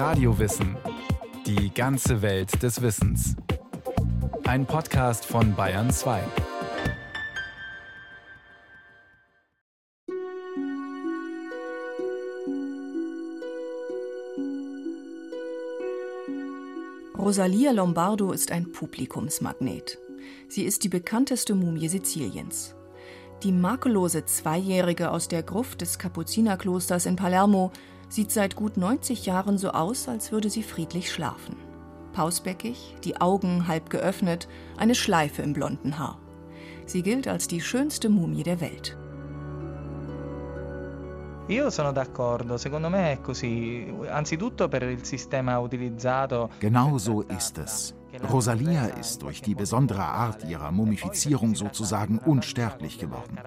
Radiowissen. Die ganze Welt des Wissens. Ein Podcast von Bayern 2. Rosalia Lombardo ist ein Publikumsmagnet. Sie ist die bekannteste Mumie Siziliens. Die makellose Zweijährige aus der Gruft des Kapuzinerklosters in Palermo sieht seit gut 90 Jahren so aus, als würde sie friedlich schlafen. Pausbäckig, die Augen halb geöffnet, eine Schleife im blonden Haar. Sie gilt als die schönste Mumie der Welt. Genau so ist es. Rosalia ist durch die besondere Art ihrer Mumifizierung sozusagen unsterblich geworden.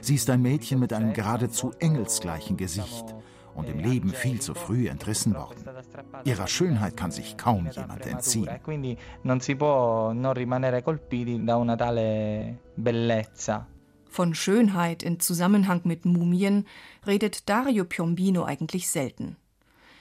Sie ist ein Mädchen mit einem geradezu engelsgleichen Gesicht und im Leben viel zu früh entrissen worden. Ihrer Schönheit kann sich kaum jemand entziehen. Von Schönheit in Zusammenhang mit Mumien redet Dario Piombino eigentlich selten.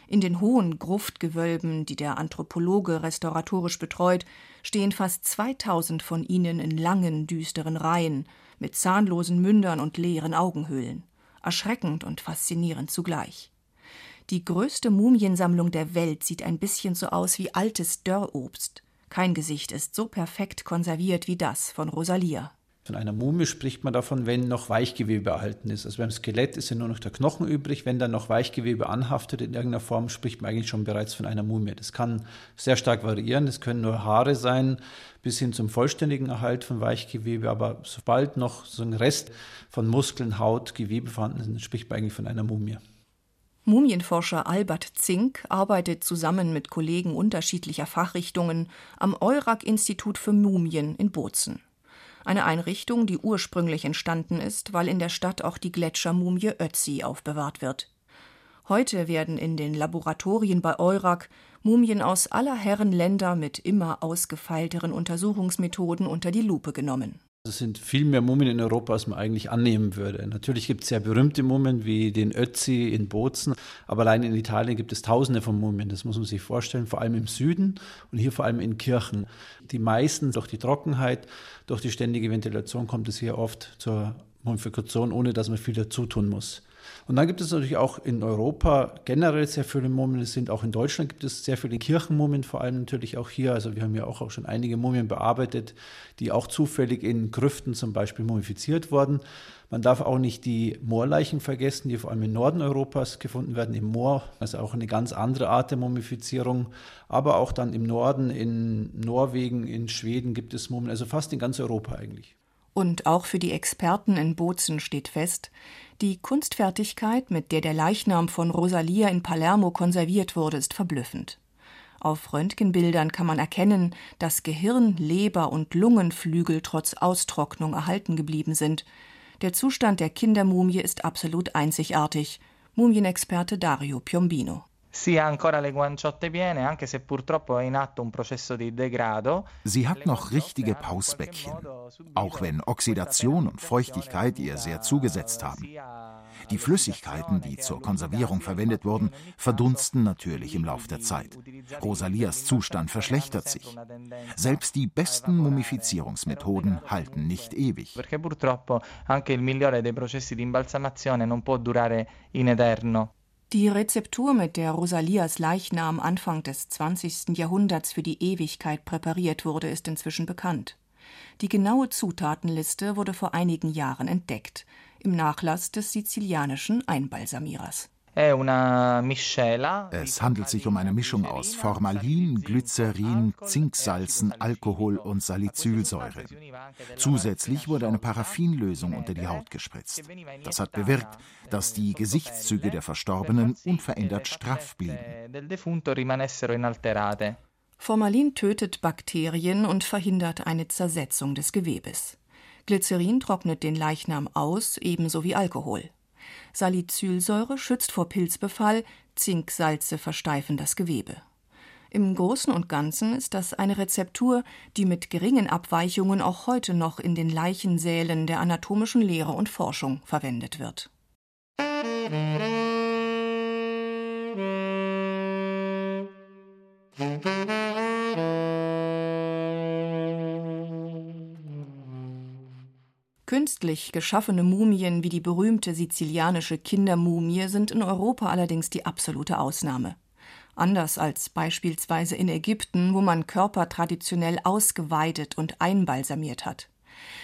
In den hohen Gruftgewölben, die der Anthropologe restauratorisch betreut, stehen fast 2000 von ihnen in langen, düsteren Reihen, mit zahnlosen Mündern und leeren Augenhöhlen. Erschreckend und faszinierend zugleich. Die größte Mumiensammlung der Welt sieht ein bisschen so aus wie altes Dörrobst. Kein Gesicht ist so perfekt konserviert wie das von Rosalia. Von einer Mumie spricht man davon, wenn noch Weichgewebe erhalten ist. Also beim Skelett ist ja nur noch der Knochen übrig. Wenn dann noch Weichgewebe anhaftet in irgendeiner Form, spricht man eigentlich schon bereits von einer Mumie. Das kann sehr stark variieren. Das können nur Haare sein, bis hin zum vollständigen Erhalt von Weichgewebe. Aber sobald noch so ein Rest von Muskeln, Haut, Gewebe vorhanden ist, spricht man eigentlich von einer Mumie. Mumienforscher Albert Zink arbeitet zusammen mit Kollegen unterschiedlicher Fachrichtungen am Eurak-Institut für Mumien in Bozen eine Einrichtung, die ursprünglich entstanden ist, weil in der Stadt auch die Gletschermumie Ötzi aufbewahrt wird. Heute werden in den Laboratorien bei Eurak Mumien aus aller Herren Länder mit immer ausgefeilteren Untersuchungsmethoden unter die Lupe genommen. Es sind viel mehr Mumien in Europa, als man eigentlich annehmen würde. Natürlich gibt es sehr berühmte Mumien wie den Ötzi in Bozen, aber allein in Italien gibt es tausende von Mumien, das muss man sich vorstellen, vor allem im Süden und hier vor allem in Kirchen. Die meisten durch die Trockenheit, durch die ständige Ventilation kommt es hier oft zur Mumifikation, ohne dass man viel dazu tun muss. Und dann gibt es natürlich auch in Europa generell sehr viele Mumien. Es sind auch in Deutschland gibt es sehr viele Kirchenmumien, vor allem natürlich auch hier. Also wir haben ja auch, schon einige Mumien bearbeitet, die auch zufällig in Grüften zum Beispiel mumifiziert wurden. Man darf auch nicht die Moorleichen vergessen, die vor allem im Norden Europas gefunden werden, im Moor. Also auch eine ganz andere Art der Mumifizierung. Aber auch dann im Norden, in Norwegen, in Schweden gibt es Mumien, also fast in ganz Europa eigentlich. Und auch für die Experten in Bozen steht fest, die Kunstfertigkeit, mit der der Leichnam von Rosalia in Palermo konserviert wurde, ist verblüffend. Auf Röntgenbildern kann man erkennen, dass Gehirn, Leber und Lungenflügel trotz Austrocknung erhalten geblieben sind. Der Zustand der Kindermumie ist absolut einzigartig. Mumienexperte Dario Piombino. Sie hat noch richtige Pausbäckchen, auch wenn Oxidation und Feuchtigkeit ihr sehr zugesetzt haben. Die Flüssigkeiten, die zur Konservierung verwendet wurden, verdunsten natürlich im Lauf der Zeit. Rosalias Zustand verschlechtert sich. Selbst die besten Mumifizierungsmethoden halten nicht ewig. Die Rezeptur, mit der Rosalias Leichnam Anfang des 20. Jahrhunderts für die Ewigkeit präpariert wurde, ist inzwischen bekannt. Die genaue Zutatenliste wurde vor einigen Jahren entdeckt, im Nachlass des sizilianischen Einbalsamierers. Es handelt sich um eine Mischung aus Formalin, Glycerin, Zinksalzen, Alkohol und Salicylsäure. Zusätzlich wurde eine Paraffinlösung unter die Haut gespritzt. Das hat bewirkt, dass die Gesichtszüge der Verstorbenen unverändert straff blieben. Formalin tötet Bakterien und verhindert eine Zersetzung des Gewebes. Glycerin trocknet den Leichnam aus, ebenso wie Alkohol. Salicylsäure schützt vor Pilzbefall, Zinksalze versteifen das Gewebe. Im Großen und Ganzen ist das eine Rezeptur, die mit geringen Abweichungen auch heute noch in den Leichensälen der anatomischen Lehre und Forschung verwendet wird. Künstlich geschaffene Mumien wie die berühmte sizilianische Kindermumie sind in Europa allerdings die absolute Ausnahme. Anders als beispielsweise in Ägypten, wo man Körper traditionell ausgeweidet und einbalsamiert hat.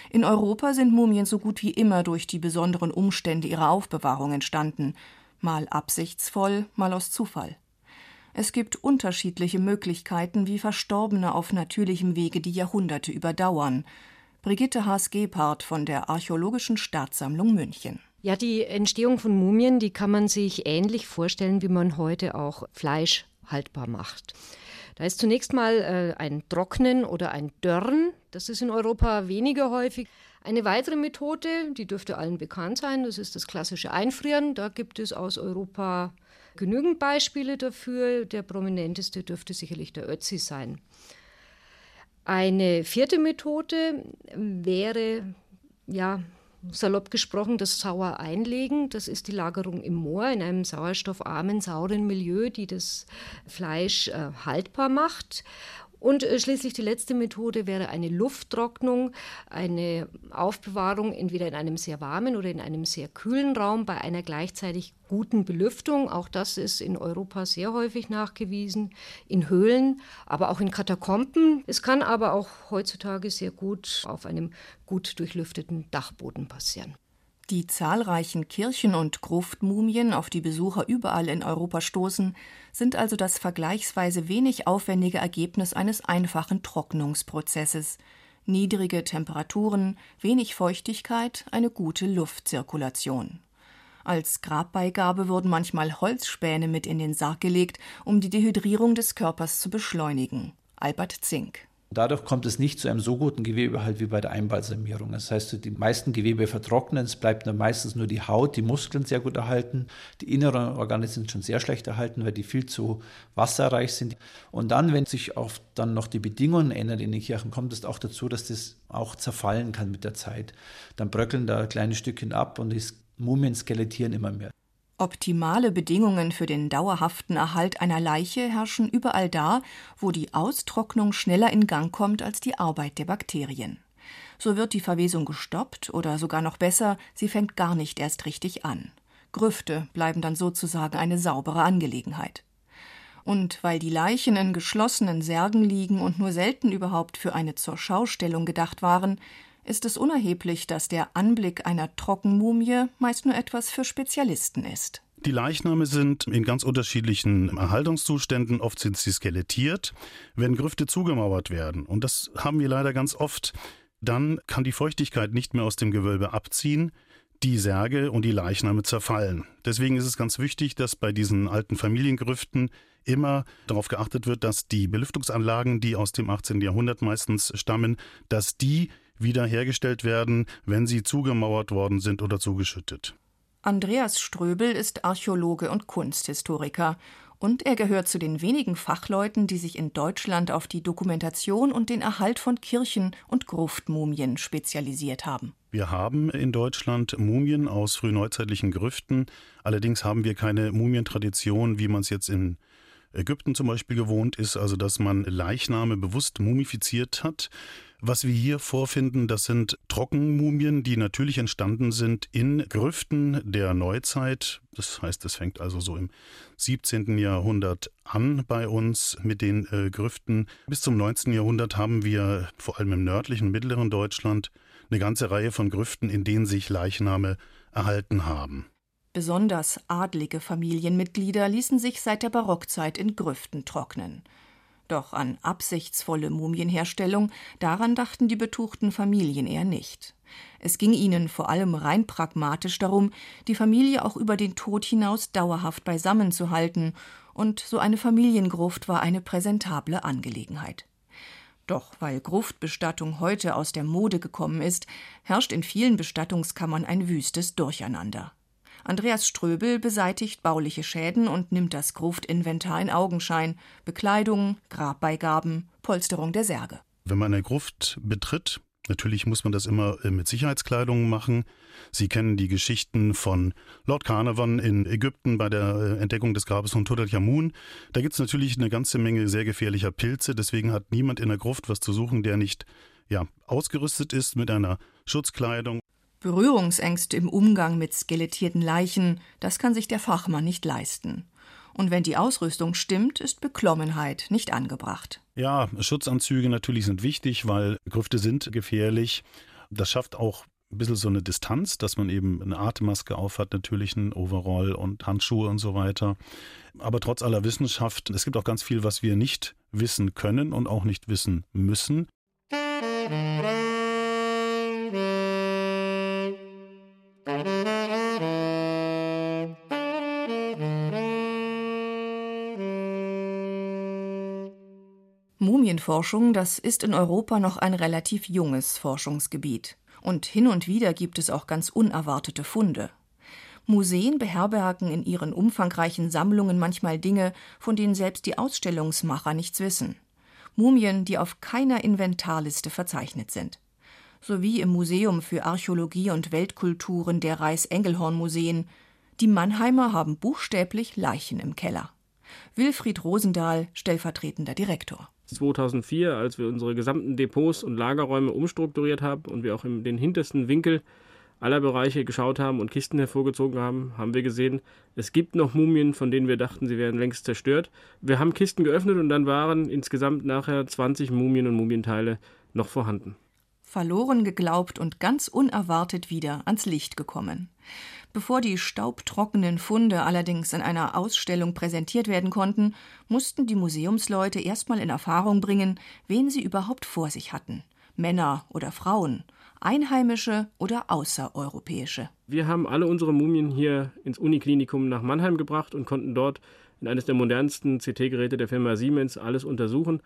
In Europa sind Mumien so gut wie immer durch die besonderen Umstände ihrer Aufbewahrung entstanden, mal absichtsvoll, mal aus Zufall. Es gibt unterschiedliche Möglichkeiten, wie Verstorbene auf natürlichem Wege die Jahrhunderte überdauern, Brigitte Haas-Gebhardt von der Archäologischen Staatssammlung München. Ja, die Entstehung von Mumien, die kann man sich ähnlich vorstellen, wie man heute auch Fleisch haltbar macht. Da ist zunächst mal äh, ein Trocknen oder ein Dörren. Das ist in Europa weniger häufig. Eine weitere Methode, die dürfte allen bekannt sein, das ist das klassische Einfrieren. Da gibt es aus Europa genügend Beispiele dafür. Der prominenteste dürfte sicherlich der Ötzi sein. Eine vierte Methode wäre, ja, salopp gesprochen, das Sauer einlegen. Das ist die Lagerung im Moor in einem sauerstoffarmen, sauren Milieu, die das Fleisch äh, haltbar macht. Und äh, schließlich die letzte Methode wäre eine Lufttrocknung, eine Aufbewahrung entweder in einem sehr warmen oder in einem sehr kühlen Raum bei einer gleichzeitig guten Belüftung. Auch das ist in Europa sehr häufig nachgewiesen, in Höhlen, aber auch in Katakomben. Es kann aber auch heutzutage sehr gut auf einem gut durchlüfteten Dachboden passieren. Die zahlreichen Kirchen- und Gruftmumien, auf die Besucher überall in Europa stoßen, sind also das vergleichsweise wenig aufwendige Ergebnis eines einfachen Trocknungsprozesses. Niedrige Temperaturen, wenig Feuchtigkeit, eine gute Luftzirkulation. Als Grabbeigabe wurden manchmal Holzspäne mit in den Sarg gelegt, um die Dehydrierung des Körpers zu beschleunigen. Albert Zink Dadurch kommt es nicht zu einem so guten Gewebehalt wie bei der Einbalsamierung. Das heißt, die meisten Gewebe vertrocknen, es bleibt dann meistens nur die Haut, die Muskeln sehr gut erhalten. Die inneren Organe sind schon sehr schlecht erhalten, weil die viel zu wasserreich sind. Und dann, wenn sich auch dann noch die Bedingungen ändern in den Kirchen, kommt es auch dazu, dass das auch zerfallen kann mit der Zeit. Dann bröckeln da kleine Stückchen ab und die Mumien skelettieren immer mehr. Optimale Bedingungen für den dauerhaften Erhalt einer Leiche herrschen überall da, wo die Austrocknung schneller in Gang kommt als die Arbeit der Bakterien. So wird die Verwesung gestoppt oder sogar noch besser, sie fängt gar nicht erst richtig an. Grüfte bleiben dann sozusagen eine saubere Angelegenheit. Und weil die Leichen in geschlossenen Särgen liegen und nur selten überhaupt für eine Zurschaustellung gedacht waren, ist es unerheblich, dass der Anblick einer Trockenmumie meist nur etwas für Spezialisten ist. Die Leichname sind in ganz unterschiedlichen Erhaltungszuständen. Oft sind sie skelettiert, wenn Grüfte zugemauert werden. Und das haben wir leider ganz oft. Dann kann die Feuchtigkeit nicht mehr aus dem Gewölbe abziehen. Die Särge und die Leichname zerfallen. Deswegen ist es ganz wichtig, dass bei diesen alten Familiengrüften immer darauf geachtet wird, dass die Belüftungsanlagen, die aus dem 18. Jahrhundert meistens stammen, dass die wiederhergestellt werden, wenn sie zugemauert worden sind oder zugeschüttet. Andreas Ströbel ist Archäologe und Kunsthistoriker und er gehört zu den wenigen Fachleuten, die sich in Deutschland auf die Dokumentation und den Erhalt von Kirchen und Gruftmumien spezialisiert haben. Wir haben in Deutschland Mumien aus frühneuzeitlichen Grüften. Allerdings haben wir keine Mumientradition, wie man es jetzt in Ägypten zum Beispiel gewohnt ist, also dass man Leichname bewusst mumifiziert hat. Was wir hier vorfinden, das sind Trockenmumien, die natürlich entstanden sind in Grüften der Neuzeit. Das heißt, es fängt also so im 17. Jahrhundert an bei uns mit den äh, Grüften. Bis zum 19. Jahrhundert haben wir vor allem im nördlichen, mittleren Deutschland eine ganze Reihe von Grüften, in denen sich Leichname erhalten haben. Besonders adlige Familienmitglieder ließen sich seit der Barockzeit in Grüften trocknen. Doch an absichtsvolle Mumienherstellung, daran dachten die betuchten Familien eher nicht. Es ging ihnen vor allem rein pragmatisch darum, die Familie auch über den Tod hinaus dauerhaft beisammen zu halten, und so eine Familiengruft war eine präsentable Angelegenheit. Doch weil Gruftbestattung heute aus der Mode gekommen ist, herrscht in vielen Bestattungskammern ein wüstes Durcheinander. Andreas Ströbel beseitigt bauliche Schäden und nimmt das Gruftinventar in Augenschein: Bekleidung, Grabbeigaben, Polsterung der Särge. Wenn man eine Gruft betritt, Natürlich muss man das immer äh, mit Sicherheitskleidung machen. Sie kennen die Geschichten von Lord Carnarvon in Ägypten bei der äh, Entdeckung des Grabes von Tutankhamun. Da gibt es natürlich eine ganze Menge sehr gefährlicher Pilze. Deswegen hat niemand in der Gruft was zu suchen, der nicht ja, ausgerüstet ist mit einer Schutzkleidung. Berührungsängste im Umgang mit skelettierten Leichen, das kann sich der Fachmann nicht leisten. Und wenn die Ausrüstung stimmt, ist Beklommenheit nicht angebracht. Ja, Schutzanzüge natürlich sind wichtig, weil Grüfte sind gefährlich. Das schafft auch ein bisschen so eine Distanz, dass man eben eine Atemmaske aufhat, natürlich ein Overall und Handschuhe und so weiter. Aber trotz aller Wissenschaft, es gibt auch ganz viel, was wir nicht wissen können und auch nicht wissen müssen. Mumienforschung, das ist in Europa noch ein relativ junges Forschungsgebiet. Und hin und wieder gibt es auch ganz unerwartete Funde. Museen beherbergen in ihren umfangreichen Sammlungen manchmal Dinge, von denen selbst die Ausstellungsmacher nichts wissen. Mumien, die auf keiner Inventarliste verzeichnet sind. So wie im Museum für Archäologie und Weltkulturen der Reichs-Engelhorn-Museen. Die Mannheimer haben buchstäblich Leichen im Keller. Wilfried Rosendahl, stellvertretender Direktor. 2004, als wir unsere gesamten Depots und Lagerräume umstrukturiert haben und wir auch in den hintersten Winkel aller Bereiche geschaut haben und Kisten hervorgezogen haben, haben wir gesehen, es gibt noch Mumien, von denen wir dachten, sie wären längst zerstört. Wir haben Kisten geöffnet und dann waren insgesamt nachher 20 Mumien und Mumienteile noch vorhanden. Verloren geglaubt und ganz unerwartet wieder ans Licht gekommen. Bevor die staubtrockenen Funde allerdings in einer Ausstellung präsentiert werden konnten, mussten die Museumsleute erstmal in Erfahrung bringen, wen sie überhaupt vor sich hatten. Männer oder Frauen, einheimische oder außereuropäische. Wir haben alle unsere Mumien hier ins Uniklinikum nach Mannheim gebracht und konnten dort in eines der modernsten CT-Geräte der Firma Siemens alles untersuchen.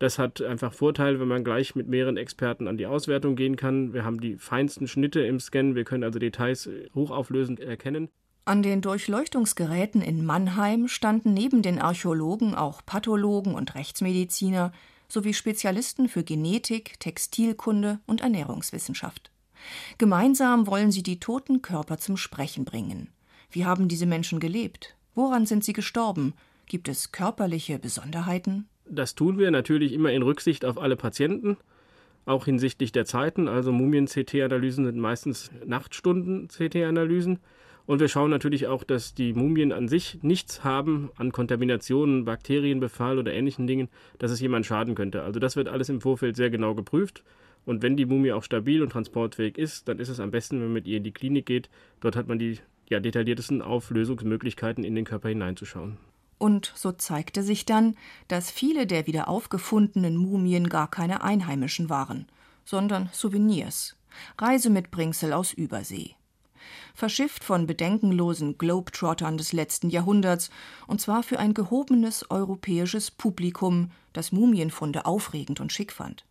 Das hat einfach Vorteil, wenn man gleich mit mehreren Experten an die Auswertung gehen kann. Wir haben die feinsten Schnitte im Scan, wir können also Details hochauflösend erkennen. An den Durchleuchtungsgeräten in Mannheim standen neben den Archäologen auch Pathologen und Rechtsmediziner sowie Spezialisten für Genetik, Textilkunde und Ernährungswissenschaft. Gemeinsam wollen sie die toten Körper zum Sprechen bringen. Wie haben diese Menschen gelebt? Woran sind sie gestorben? Gibt es körperliche Besonderheiten? Das tun wir natürlich immer in Rücksicht auf alle Patienten, auch hinsichtlich der Zeiten. Also Mumien-CT-Analysen sind meistens Nachtstunden-CT-Analysen. Und wir schauen natürlich auch, dass die Mumien an sich nichts haben an Kontaminationen, Bakterienbefall oder ähnlichen Dingen, dass es jemand schaden könnte. Also das wird alles im Vorfeld sehr genau geprüft. Und wenn die Mumie auch stabil und transportfähig ist, dann ist es am besten, wenn man mit ihr in die Klinik geht. Dort hat man die ja, detailliertesten Auflösungsmöglichkeiten, in den Körper hineinzuschauen. Und so zeigte sich dann, dass viele der wieder aufgefundenen Mumien gar keine einheimischen waren, sondern Souvenirs, Reisemitbringsel aus Übersee. Verschifft von bedenkenlosen Globetrottern des letzten Jahrhunderts, und zwar für ein gehobenes europäisches Publikum, das Mumienfunde aufregend und schick fand.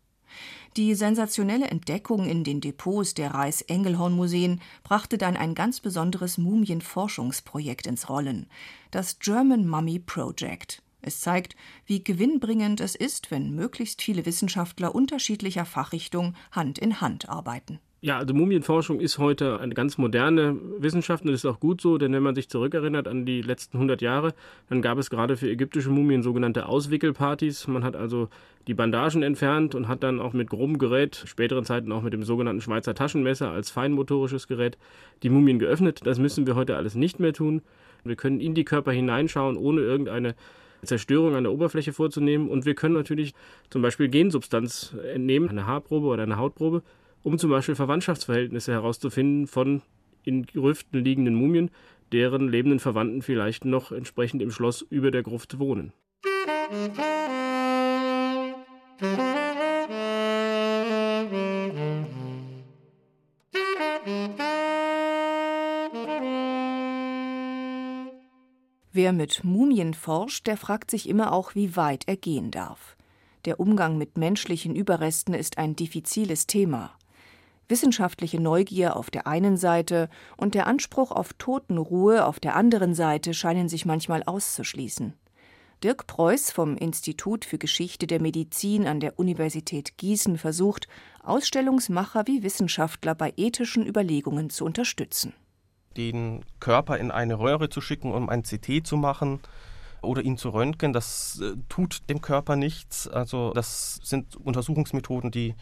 Die sensationelle Entdeckung in den Depots der Reichs-Engelhorn-Museen brachte dann ein ganz besonderes Mumienforschungsprojekt ins Rollen, das German Mummy Project. Es zeigt, wie gewinnbringend es ist, wenn möglichst viele Wissenschaftler unterschiedlicher Fachrichtung Hand in Hand arbeiten. Ja, also Mumienforschung ist heute eine ganz moderne Wissenschaft und das ist auch gut so, denn wenn man sich zurückerinnert an die letzten 100 Jahre, dann gab es gerade für ägyptische Mumien sogenannte Auswickelpartys. Man hat also die Bandagen entfernt und hat dann auch mit grobem Gerät, späteren Zeiten auch mit dem sogenannten Schweizer Taschenmesser als feinmotorisches Gerät, die Mumien geöffnet. Das müssen wir heute alles nicht mehr tun. Wir können in die Körper hineinschauen, ohne irgendeine Zerstörung an der Oberfläche vorzunehmen. Und wir können natürlich zum Beispiel Gensubstanz entnehmen, eine Haarprobe oder eine Hautprobe um zum Beispiel Verwandtschaftsverhältnisse herauszufinden von in Grüften liegenden Mumien, deren lebenden Verwandten vielleicht noch entsprechend im Schloss über der Gruft wohnen. Wer mit Mumien forscht, der fragt sich immer auch, wie weit er gehen darf. Der Umgang mit menschlichen Überresten ist ein diffiziles Thema. Wissenschaftliche Neugier auf der einen Seite und der Anspruch auf Totenruhe auf der anderen Seite scheinen sich manchmal auszuschließen. Dirk Preuß vom Institut für Geschichte der Medizin an der Universität Gießen versucht, Ausstellungsmacher wie Wissenschaftler bei ethischen Überlegungen zu unterstützen. Den Körper in eine Röhre zu schicken, um ein CT zu machen oder ihn zu röntgen, das äh, tut dem Körper nichts. Also das sind Untersuchungsmethoden, die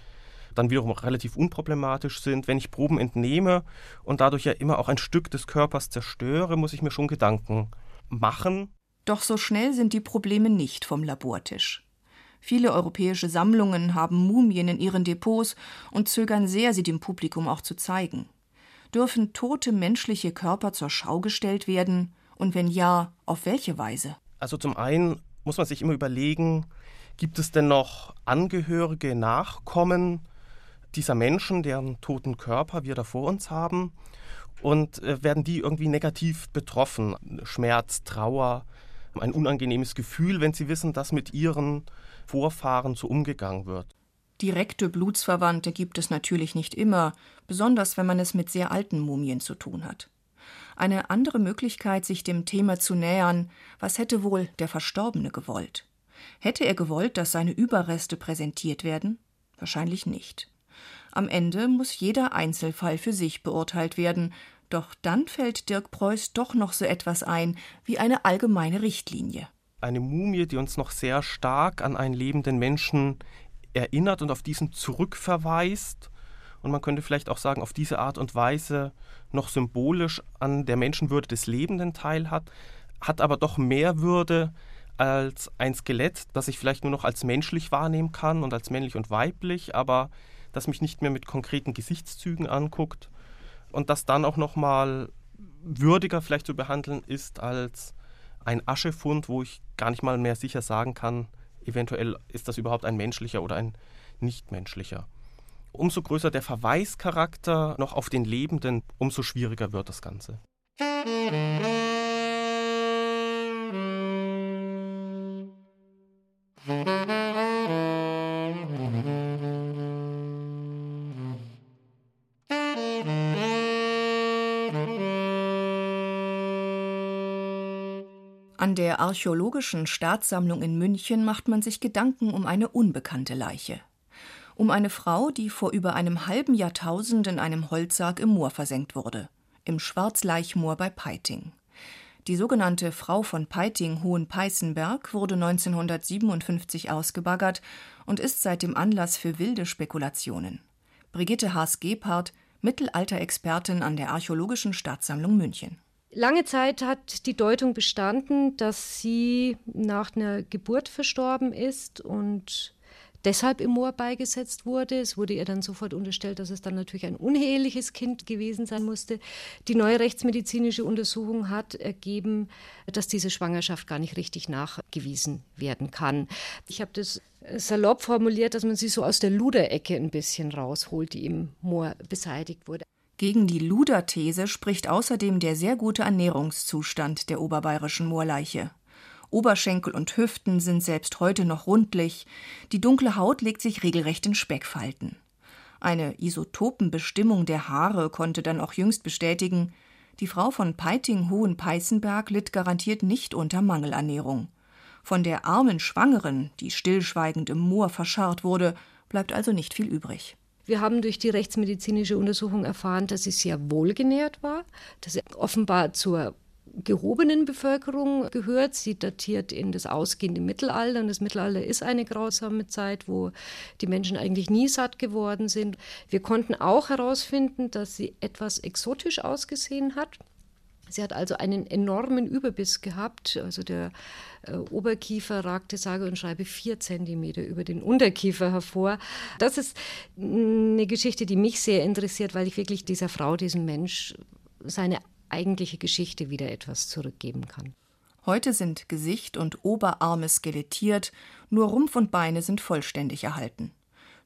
dann wiederum relativ unproblematisch sind. Wenn ich Proben entnehme und dadurch ja immer auch ein Stück des Körpers zerstöre, muss ich mir schon Gedanken machen. Doch so schnell sind die Probleme nicht vom Labortisch. Viele europäische Sammlungen haben Mumien in ihren Depots und zögern sehr, sie dem Publikum auch zu zeigen. Dürfen tote menschliche Körper zur Schau gestellt werden? Und wenn ja, auf welche Weise? Also zum einen muss man sich immer überlegen, gibt es denn noch Angehörige, Nachkommen dieser Menschen, deren toten Körper wir da vor uns haben? Und äh, werden die irgendwie negativ betroffen? Schmerz, Trauer, ein unangenehmes Gefühl, wenn sie wissen, dass mit ihren Vorfahren so umgegangen wird. Direkte Blutsverwandte gibt es natürlich nicht immer, besonders wenn man es mit sehr alten Mumien zu tun hat. Eine andere Möglichkeit, sich dem Thema zu nähern, was hätte wohl der Verstorbene gewollt? Hätte er gewollt, dass seine Überreste präsentiert werden? Wahrscheinlich nicht. Am Ende muss jeder Einzelfall für sich beurteilt werden, doch dann fällt Dirk Preuß doch noch so etwas ein wie eine allgemeine Richtlinie. Eine Mumie, die uns noch sehr stark an einen lebenden Menschen erinnert und auf diesen zurückverweist. Und man könnte vielleicht auch sagen, auf diese Art und Weise noch symbolisch an der Menschenwürde des Lebenden teilhat, hat aber doch mehr Würde als ein Skelett, das ich vielleicht nur noch als menschlich wahrnehmen kann und als männlich und weiblich, aber das mich nicht mehr mit konkreten Gesichtszügen anguckt und das dann auch noch mal würdiger vielleicht zu behandeln ist als ein Aschefund, wo ich gar nicht mal mehr sicher sagen kann, eventuell ist das überhaupt ein menschlicher oder ein nichtmenschlicher. Umso größer der Verweischarakter noch auf den Lebenden, umso schwieriger wird das Ganze. An Archäologischen Staatssammlung in München macht man sich Gedanken um eine unbekannte Leiche. Um eine Frau, die vor über einem halben Jahrtausend in einem Holzsarg im Moor versenkt wurde, im Schwarzleichmoor bei Peiting. Die sogenannte Frau von Peiting Hohenpeißenberg wurde 1957 ausgebaggert und ist seitdem Anlass für wilde Spekulationen. Brigitte Haas-Gebhardt, Mittelalterexpertin an der Archäologischen Staatssammlung München. Lange Zeit hat die Deutung bestanden, dass sie nach einer Geburt verstorben ist und deshalb im Moor beigesetzt wurde. Es wurde ihr dann sofort unterstellt, dass es dann natürlich ein uneheliches Kind gewesen sein musste. Die neue rechtsmedizinische Untersuchung hat ergeben, dass diese Schwangerschaft gar nicht richtig nachgewiesen werden kann. Ich habe das salopp formuliert, dass man sie so aus der Luderecke ein bisschen rausholt, die im Moor beseitigt wurde. Gegen die Luder-These spricht außerdem der sehr gute Ernährungszustand der oberbayerischen Moorleiche. Oberschenkel und Hüften sind selbst heute noch rundlich, die dunkle Haut legt sich regelrecht in Speckfalten. Eine Isotopenbestimmung der Haare konnte dann auch jüngst bestätigen, die Frau von Peiting-Hohenpeißenberg litt garantiert nicht unter Mangelernährung. Von der armen Schwangeren, die stillschweigend im Moor verscharrt wurde, bleibt also nicht viel übrig. Wir haben durch die rechtsmedizinische Untersuchung erfahren, dass sie sehr wohlgenährt war, dass sie offenbar zur gehobenen Bevölkerung gehört. Sie datiert in das ausgehende Mittelalter. Und das Mittelalter ist eine grausame Zeit, wo die Menschen eigentlich nie satt geworden sind. Wir konnten auch herausfinden, dass sie etwas exotisch ausgesehen hat. Sie hat also einen enormen Überbiss gehabt. Also der äh, Oberkiefer ragte sage und schreibe vier Zentimeter über den Unterkiefer hervor. Das ist eine Geschichte, die mich sehr interessiert, weil ich wirklich dieser Frau, diesem Mensch, seine eigentliche Geschichte wieder etwas zurückgeben kann. Heute sind Gesicht und Oberarme skelettiert, nur Rumpf und Beine sind vollständig erhalten.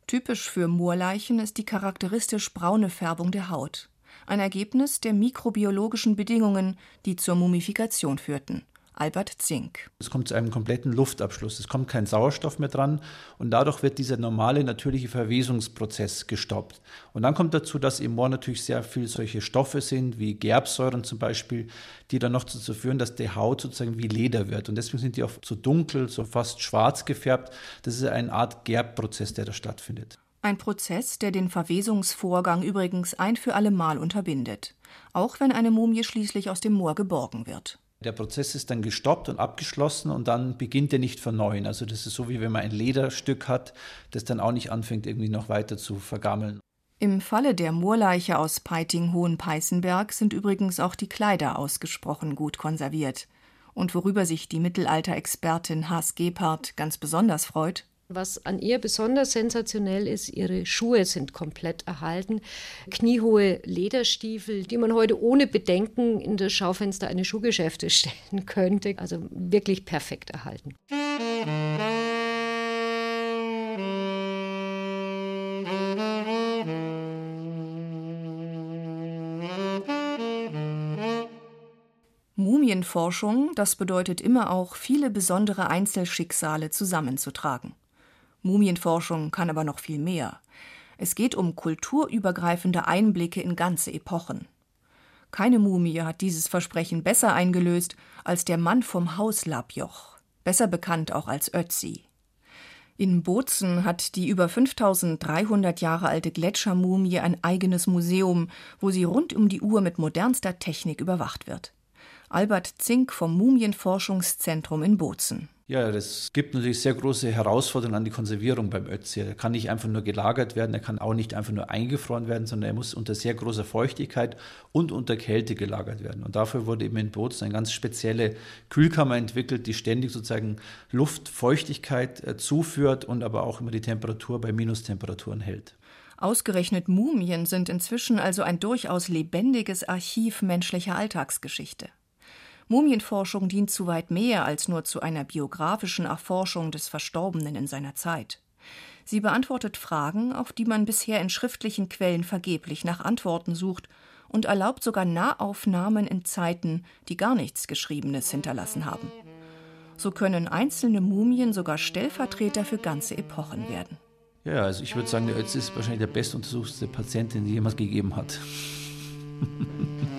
Typisch für Moorleichen ist die charakteristisch braune Färbung der Haut ein Ergebnis der mikrobiologischen Bedingungen, die zur Mumifikation führten. Albert Zink. Es kommt zu einem kompletten Luftabschluss. Es kommt kein Sauerstoff mehr dran und dadurch wird dieser normale natürliche Verwesungsprozess gestoppt. Und dann kommt dazu, dass im Moor natürlich sehr viel solche Stoffe sind, wie Gerbsäuren zum Beispiel, die dann noch dazu führen, dass die Haut sozusagen wie Leder wird. Und deswegen sind die auch so dunkel, so fast schwarz gefärbt. Das ist eine Art Gerbprozess, der da stattfindet. Ein Prozess, der den Verwesungsvorgang übrigens ein für alle Mal unterbindet, auch wenn eine Mumie schließlich aus dem Moor geborgen wird. Der Prozess ist dann gestoppt und abgeschlossen und dann beginnt er nicht von neuem. Also das ist so wie wenn man ein Lederstück hat, das dann auch nicht anfängt irgendwie noch weiter zu vergammeln. Im Falle der Moorleiche aus Peiting-Hohenpeißenberg sind übrigens auch die Kleider ausgesprochen gut konserviert. Und worüber sich die Mittelalterexpertin Haas Gebhardt ganz besonders freut, was an ihr besonders sensationell ist, ihre Schuhe sind komplett erhalten. Kniehohe Lederstiefel, die man heute ohne Bedenken in das Schaufenster eines Schuhgeschäftes stellen könnte. Also wirklich perfekt erhalten. Mumienforschung, das bedeutet immer auch, viele besondere Einzelschicksale zusammenzutragen. Mumienforschung kann aber noch viel mehr. Es geht um kulturübergreifende Einblicke in ganze Epochen. Keine Mumie hat dieses Versprechen besser eingelöst als der Mann vom Haus Labjoch, besser bekannt auch als Ötzi. In Bozen hat die über 5300 Jahre alte Gletschermumie ein eigenes Museum, wo sie rund um die Uhr mit modernster Technik überwacht wird. Albert Zink vom Mumienforschungszentrum in Bozen. Ja, das gibt natürlich sehr große Herausforderungen an die Konservierung beim Ötzi. Er kann nicht einfach nur gelagert werden, er kann auch nicht einfach nur eingefroren werden, sondern er muss unter sehr großer Feuchtigkeit und unter Kälte gelagert werden. Und dafür wurde eben in Bozen eine ganz spezielle Kühlkammer entwickelt, die ständig sozusagen Luftfeuchtigkeit äh, zuführt und aber auch immer die Temperatur bei Minustemperaturen hält. Ausgerechnet Mumien sind inzwischen also ein durchaus lebendiges Archiv menschlicher Alltagsgeschichte. Mumienforschung dient zu weit mehr als nur zu einer biografischen Erforschung des Verstorbenen in seiner Zeit. Sie beantwortet Fragen, auf die man bisher in schriftlichen Quellen vergeblich nach Antworten sucht und erlaubt sogar Nahaufnahmen in Zeiten, die gar nichts Geschriebenes hinterlassen haben. So können einzelne Mumien sogar Stellvertreter für ganze Epochen werden. Ja, also ich würde sagen, der Ötzi ist wahrscheinlich der bestuntersuchte Patient, den es jemals gegeben hat.